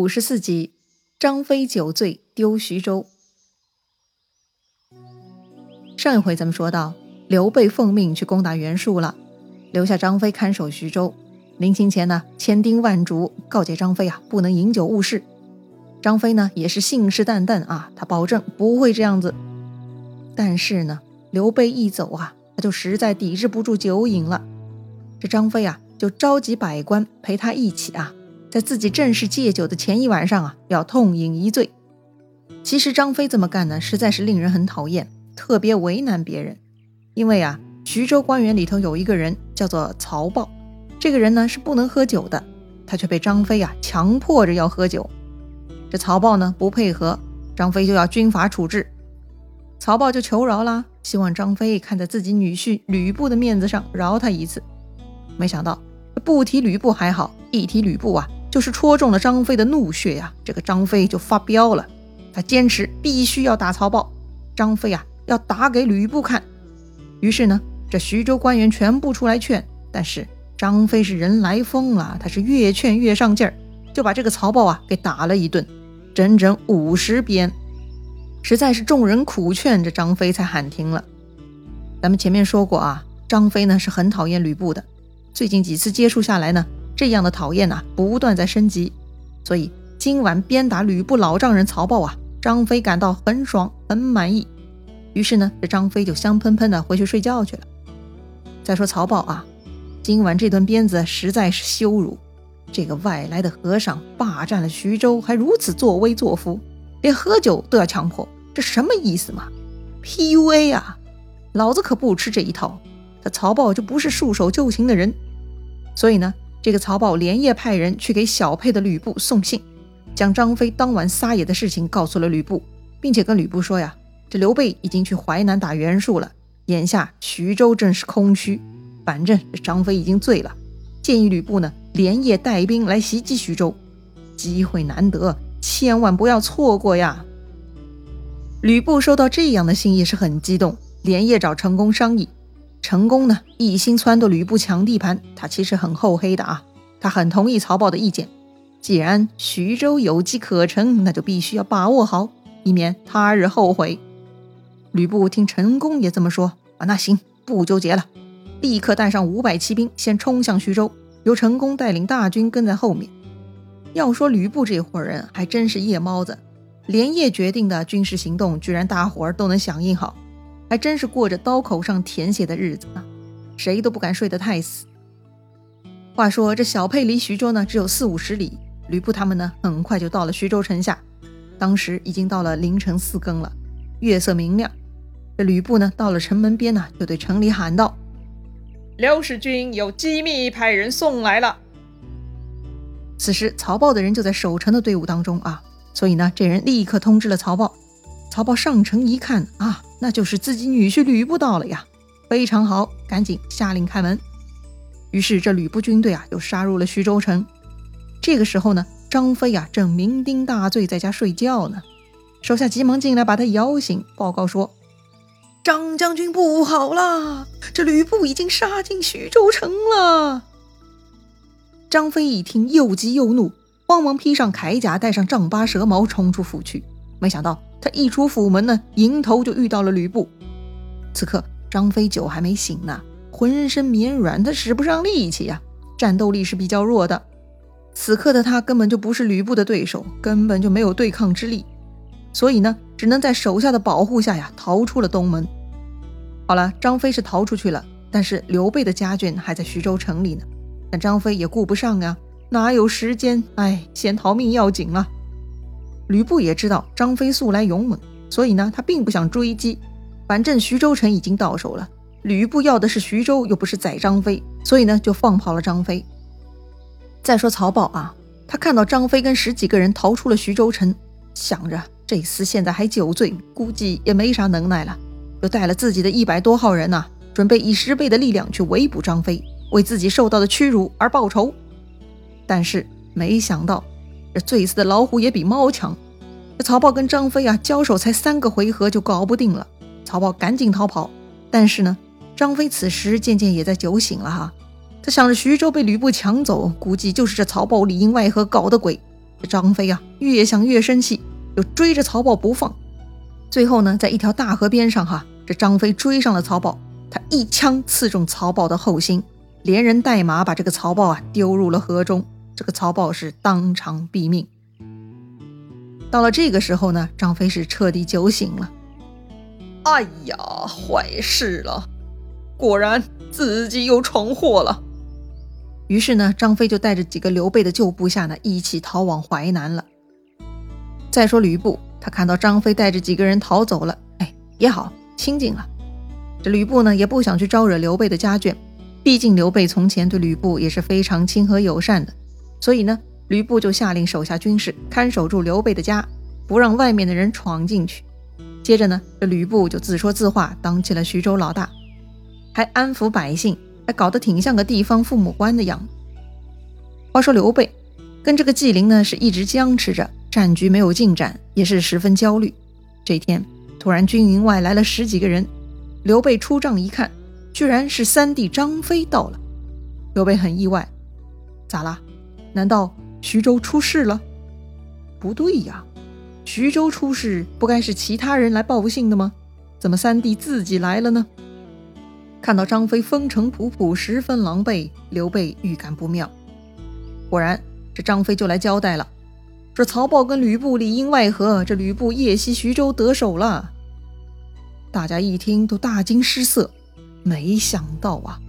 五十四集，张飞酒醉丢徐州。上一回咱们说到，刘备奉命去攻打袁术了，留下张飞看守徐州。临行前呢，千叮万嘱告诫张飞啊，不能饮酒误事。张飞呢，也是信誓旦旦啊，他保证不会这样子。但是呢，刘备一走啊，他就实在抵制不住酒瘾了。这张飞啊，就召集百官陪他一起啊。在自己正式戒酒的前一晚上啊，要痛饮一醉。其实张飞这么干呢，实在是令人很讨厌，特别为难别人。因为啊，徐州官员里头有一个人叫做曹豹，这个人呢是不能喝酒的，他却被张飞啊强迫着要喝酒。这曹豹呢不配合，张飞就要军法处置。曹豹就求饶啦，希望张飞看在自己女婿吕布的面子上饶他一次。没想到不提吕布还好，一提吕布啊。就是戳中了张飞的怒穴呀！这个张飞就发飙了，他坚持必须要打曹豹。张飞啊，要打给吕布看。于是呢，这徐州官员全部出来劝，但是张飞是人来疯了，他是越劝越上劲儿，就把这个曹豹啊给打了一顿，整整五十鞭。实在是众人苦劝，这张飞才喊停了。咱们前面说过啊，张飞呢是很讨厌吕布的，最近几次接触下来呢。这样的讨厌呐，不断在升级，所以今晚鞭打吕布老丈人曹豹啊，张飞感到很爽，很满意。于是呢，这张飞就香喷喷的回去睡觉去了。再说曹豹啊，今晚这顿鞭子实在是羞辱，这个外来的和尚霸占了徐州，还如此作威作福，连喝酒都要强迫，这什么意思嘛？PUA 啊！老子可不吃这一套。这曹豹就不是束手就擒的人，所以呢。这个曹豹连夜派人去给小沛的吕布送信，将张飞当晚撒野的事情告诉了吕布，并且跟吕布说呀，这刘备已经去淮南打袁术了，眼下徐州正是空虚，反正张飞已经醉了，建议吕布呢连夜带兵来袭击徐州，机会难得，千万不要错过呀。吕布收到这样的信也是很激动，连夜找成功商议。成功呢，一心撺掇吕布抢地盘，他其实很厚黑的啊。他很同意曹豹的意见，既然徐州有机可乘，那就必须要把握好，以免他日后悔。吕布听成功也这么说啊，那行，不纠结了，立刻带上五百骑兵，先冲向徐州，由成功带领大军跟在后面。要说吕布这伙人还真是夜猫子，连夜决定的军事行动，居然大伙儿都能响应好。还真是过着刀口上舔血的日子呢，谁都不敢睡得太死。话说这小沛离徐州呢只有四五十里，吕布他们呢很快就到了徐州城下。当时已经到了凌晨四更了，月色明亮。这吕布呢到了城门边呢，就对城里喊道：“刘使君有机密派人送来了。”此时曹豹的人就在守城的队伍当中啊，所以呢这人立刻通知了曹豹。曹豹上城一看啊。那就是自己女婿吕布到了呀，非常好，赶紧下令开门。于是这吕布军队啊，就杀入了徐州城。这个时候呢，张飞啊正酩酊大醉，在家睡觉呢。手下急忙进来把他摇醒，报告说：“张将军不好了，这吕布已经杀进徐州城了。”张飞一听，又急又怒，慌忙披上铠甲，带上丈八蛇矛，冲出府去。没想到。他一出府门呢，迎头就遇到了吕布。此刻张飞酒还没醒呢，浑身绵软，他使不上力气呀，战斗力是比较弱的。此刻的他根本就不是吕布的对手，根本就没有对抗之力，所以呢，只能在手下的保护下呀，逃出了东门。好了，张飞是逃出去了，但是刘备的家眷还在徐州城里呢，那张飞也顾不上呀，哪有时间？哎，先逃命要紧了。吕布也知道张飞素来勇猛，所以呢，他并不想追击。反正徐州城已经到手了，吕布要的是徐州，又不是宰张飞，所以呢，就放跑了张飞。再说曹豹啊，他看到张飞跟十几个人逃出了徐州城，想着这厮现在还酒醉，估计也没啥能耐了，就带了自己的一百多号人呐，准备以十倍的力量去围捕张飞，为自己受到的屈辱而报仇。但是没想到。这醉死的老虎也比猫强。这曹豹跟张飞啊交手才三个回合就搞不定了，曹豹赶紧逃跑。但是呢，张飞此时渐渐也在酒醒了哈。他想着徐州被吕布抢走，估计就是这曹豹里应外合搞的鬼，这张飞啊，越想越生气，就追着曹豹不放。最后呢，在一条大河边上，哈，这张飞追上了曹豹，他一枪刺中曹豹的后心，连人带马把这个曹豹啊丢入了河中。这个曹豹是当场毙命。到了这个时候呢，张飞是彻底酒醒了。哎呀，坏事了！果然自己又闯祸了。于是呢，张飞就带着几个刘备的旧部下呢，一起逃往淮南了。再说吕布，他看到张飞带着几个人逃走了，哎，也好，清静了。这吕布呢，也不想去招惹刘备的家眷，毕竟刘备从前对吕布也是非常亲和友善的。所以呢，吕布就下令手下军士看守住刘备的家，不让外面的人闯进去。接着呢，这吕布就自说自话，当起了徐州老大，还安抚百姓，还搞得挺像个地方父母官的样子。话说刘备跟这个纪灵呢，是一直僵持着，战局没有进展，也是十分焦虑。这天突然军营外来了十几个人，刘备出帐一看，居然是三弟张飞到了。刘备很意外，咋啦？难道徐州出事了？不对呀，徐州出事不该是其他人来报信的吗？怎么三弟自己来了呢？看到张飞风尘仆仆，十分狼狈，刘备预感不妙。果然，这张飞就来交代了，说曹豹跟吕布里应外合，这吕布夜袭徐州得手了。大家一听都大惊失色，没想到啊，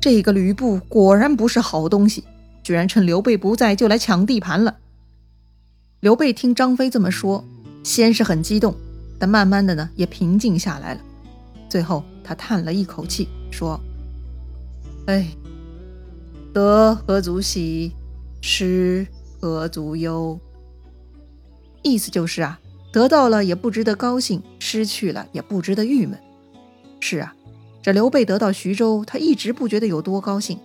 这个吕布果然不是好东西。居然趁刘备不在就来抢地盘了。刘备听张飞这么说，先是很激动，但慢慢的呢也平静下来了。最后他叹了一口气，说：“哎，得何足喜，失何足忧。”意思就是啊，得到了也不值得高兴，失去了也不值得郁闷。是啊，这刘备得到徐州，他一直不觉得有多高兴。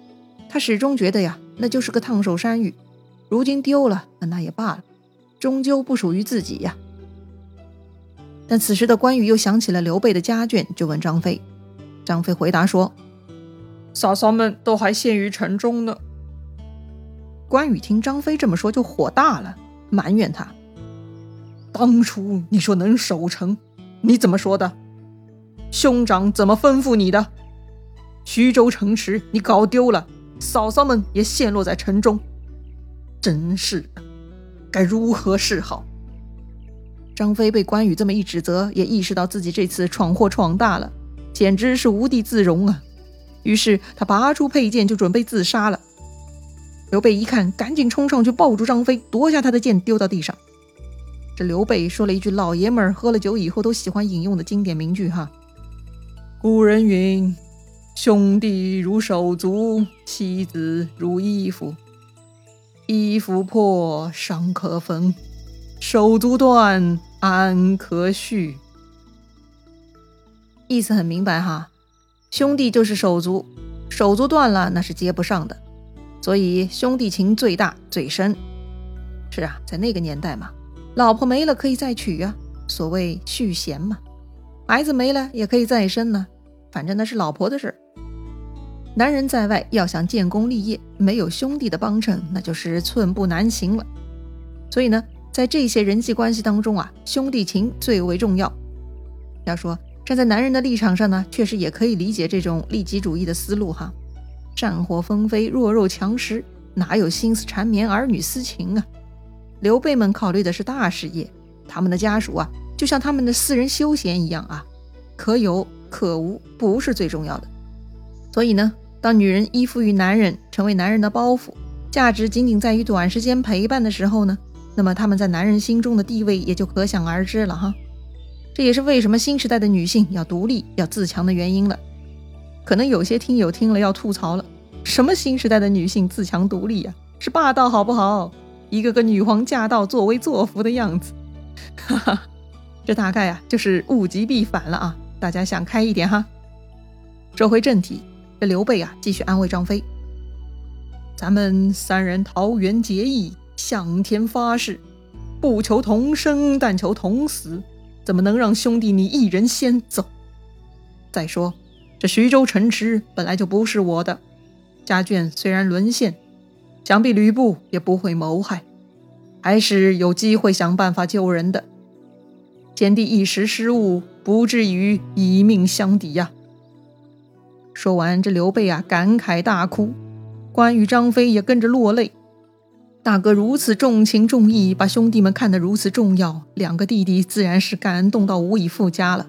他始终觉得呀，那就是个烫手山芋，如今丢了，那也罢了，终究不属于自己呀。但此时的关羽又想起了刘备的家眷，就问张飞。张飞回答说：“嫂嫂们都还陷于城中呢。”关羽听张飞这么说，就火大了，埋怨他：“当初你说能守城，你怎么说的？兄长怎么吩咐你的？徐州城池你搞丢了。”嫂嫂们也陷落在城中，真是的，该如何是好？张飞被关羽这么一指责，也意识到自己这次闯祸闯大了，简直是无地自容啊！于是他拔出佩剑就准备自杀了。刘备一看，赶紧冲上去抱住张飞，夺下他的剑丢到地上。这刘备说了一句老爷们儿喝了酒以后都喜欢引用的经典名句：“哈，古人云。”兄弟如手足，妻子如衣服。衣服破，伤可缝；手足断，安可续。意思很明白哈，兄弟就是手足，手足断了那是接不上的，所以兄弟情最大最深。是啊，在那个年代嘛，老婆没了可以再娶啊，所谓续弦嘛；孩子没了也可以再生呢，反正那是老婆的事儿。男人在外要想建功立业，没有兄弟的帮衬，那就是寸步难行了。所以呢，在这些人际关系当中啊，兄弟情最为重要。要说站在男人的立场上呢，确实也可以理解这种利己主义的思路哈。战火纷飞，弱肉强食，哪有心思缠绵儿女私情啊？刘备们考虑的是大事业，他们的家属啊，就像他们的私人休闲一样啊，可有可无不是最重要的。所以呢。当女人依附于男人，成为男人的包袱，价值仅仅在于短时间陪伴的时候呢，那么他们在男人心中的地位也就可想而知了哈。这也是为什么新时代的女性要独立、要自强的原因了。可能有些听友听了要吐槽了：什么新时代的女性自强独立呀？是霸道好不好？一个个女皇驾到、作威作福的样子。哈哈，这大概啊就是物极必反了啊！大家想开一点哈。说回正题。刘备啊，继续安慰张飞：“咱们三人桃园结义，向天发誓，不求同生，但求同死。怎么能让兄弟你一人先走？再说，这徐州城池本来就不是我的，家眷虽然沦陷，想必吕布也不会谋害。还是有机会想办法救人的。贤弟一时失误，不至于以命相抵呀。说完，这刘备啊，感慨大哭。关羽、张飞也跟着落泪。大哥如此重情重义，把兄弟们看得如此重要，两个弟弟自然是感动到无以复加了。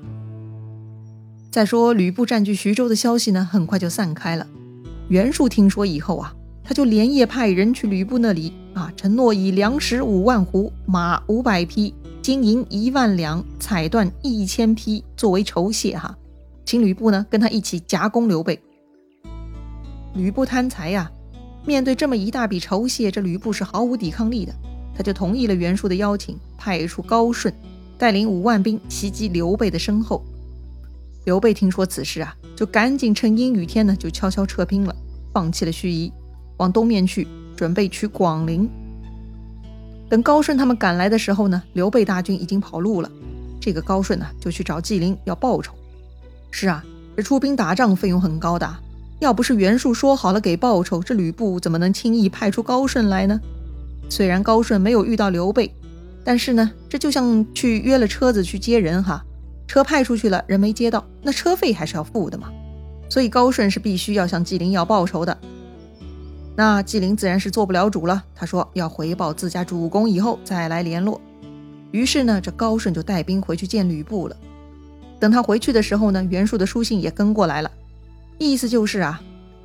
再说吕布占据徐州的消息呢，很快就散开了。袁术听说以后啊，他就连夜派人去吕布那里啊，承诺以粮食五万斛、马五百匹、金银一万两、彩缎一千匹作为酬谢哈，请吕布呢跟他一起夹攻刘备。吕布贪财呀，面对这么一大笔酬谢，这吕布是毫无抵抗力的，他就同意了袁术的邀请，派出高顺带领五万兵袭击刘备的身后。刘备听说此事啊，就赶紧趁阴雨天呢，就悄悄撤兵了，放弃了盱眙，往东面去，准备取广陵。等高顺他们赶来的时候呢，刘备大军已经跑路了。这个高顺呢，就去找纪灵要报酬。是啊，这出兵打仗费用很高的。要不是袁术说好了给报酬，这吕布怎么能轻易派出高顺来呢？虽然高顺没有遇到刘备，但是呢，这就像去约了车子去接人哈，车派出去了，人没接到，那车费还是要付的嘛。所以高顺是必须要向纪灵要报酬的。那纪灵自然是做不了主了，他说要回报自家主公以后再来联络。于是呢，这高顺就带兵回去见吕布了。等他回去的时候呢，袁术的书信也跟过来了。意思就是啊，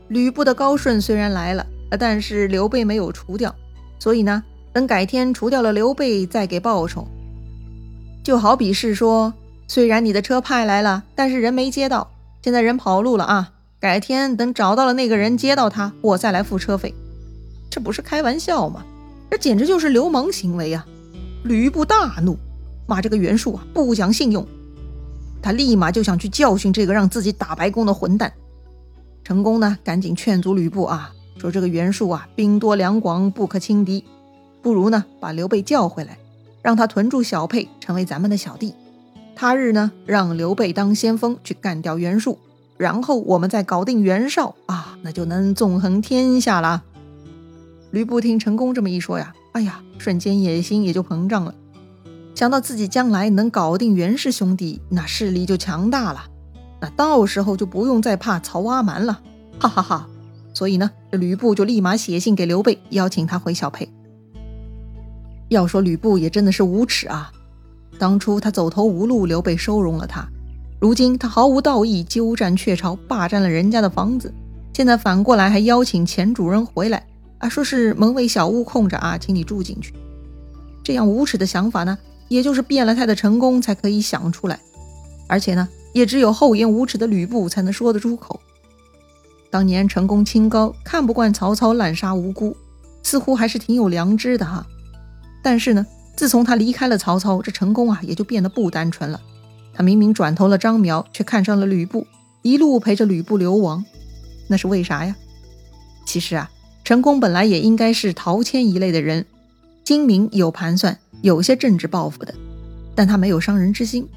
吕布的高顺虽然来了，但是刘备没有除掉，所以呢，等改天除掉了刘备再给报酬。就好比是说，虽然你的车派来了，但是人没接到，现在人跑路了啊，改天等找到了那个人接到他，我再来付车费。这不是开玩笑吗？这简直就是流氓行为啊！吕布大怒，骂这个袁术啊不讲信用，他立马就想去教训这个让自己打白工的混蛋。成功呢，赶紧劝阻吕布啊，说这个袁术啊，兵多粮广，不可轻敌，不如呢把刘备叫回来，让他屯住小沛，成为咱们的小弟。他日呢，让刘备当先锋去干掉袁术，然后我们再搞定袁绍啊，那就能纵横天下了。吕布听成功这么一说呀，哎呀，瞬间野心也就膨胀了，想到自己将来能搞定袁氏兄弟，那势力就强大了。那到时候就不用再怕曹阿瞒了，哈哈哈！所以呢，吕布就立马写信给刘备，邀请他回小沛。要说吕布也真的是无耻啊！当初他走投无路，刘备收容了他；如今他毫无道义，鸠占鹊巢，霸占了人家的房子，现在反过来还邀请前主人回来啊，说是门卫小屋空着啊，请你住进去。这样无耻的想法呢，也就是变了态的成功才可以想出来，而且呢。也只有厚颜无耻的吕布才能说得出口。当年成功清高，看不惯曹操滥杀无辜，似乎还是挺有良知的哈。但是呢，自从他离开了曹操，这成功啊也就变得不单纯了。他明明转投了张苗，却看上了吕布，一路陪着吕布流亡，那是为啥呀？其实啊，成功本来也应该是陶谦一类的人，精明有盘算，有些政治抱负的，但他没有伤人之心。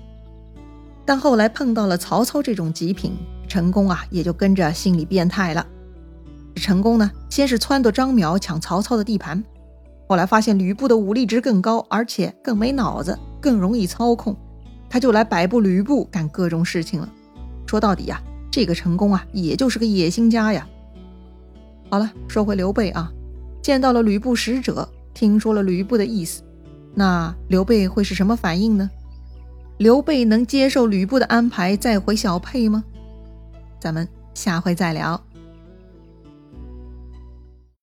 但后来碰到了曹操这种极品，成功啊也就跟着心理变态了。成功呢，先是撺掇张邈抢曹操的地盘，后来发现吕布的武力值更高，而且更没脑子，更容易操控，他就来摆布吕布干各种事情了。说到底呀，这个成功啊，也就是个野心家呀。好了，说回刘备啊，见到了吕布使者，听说了吕布的意思，那刘备会是什么反应呢？刘备能接受吕布的安排再回小沛吗？咱们下回再聊。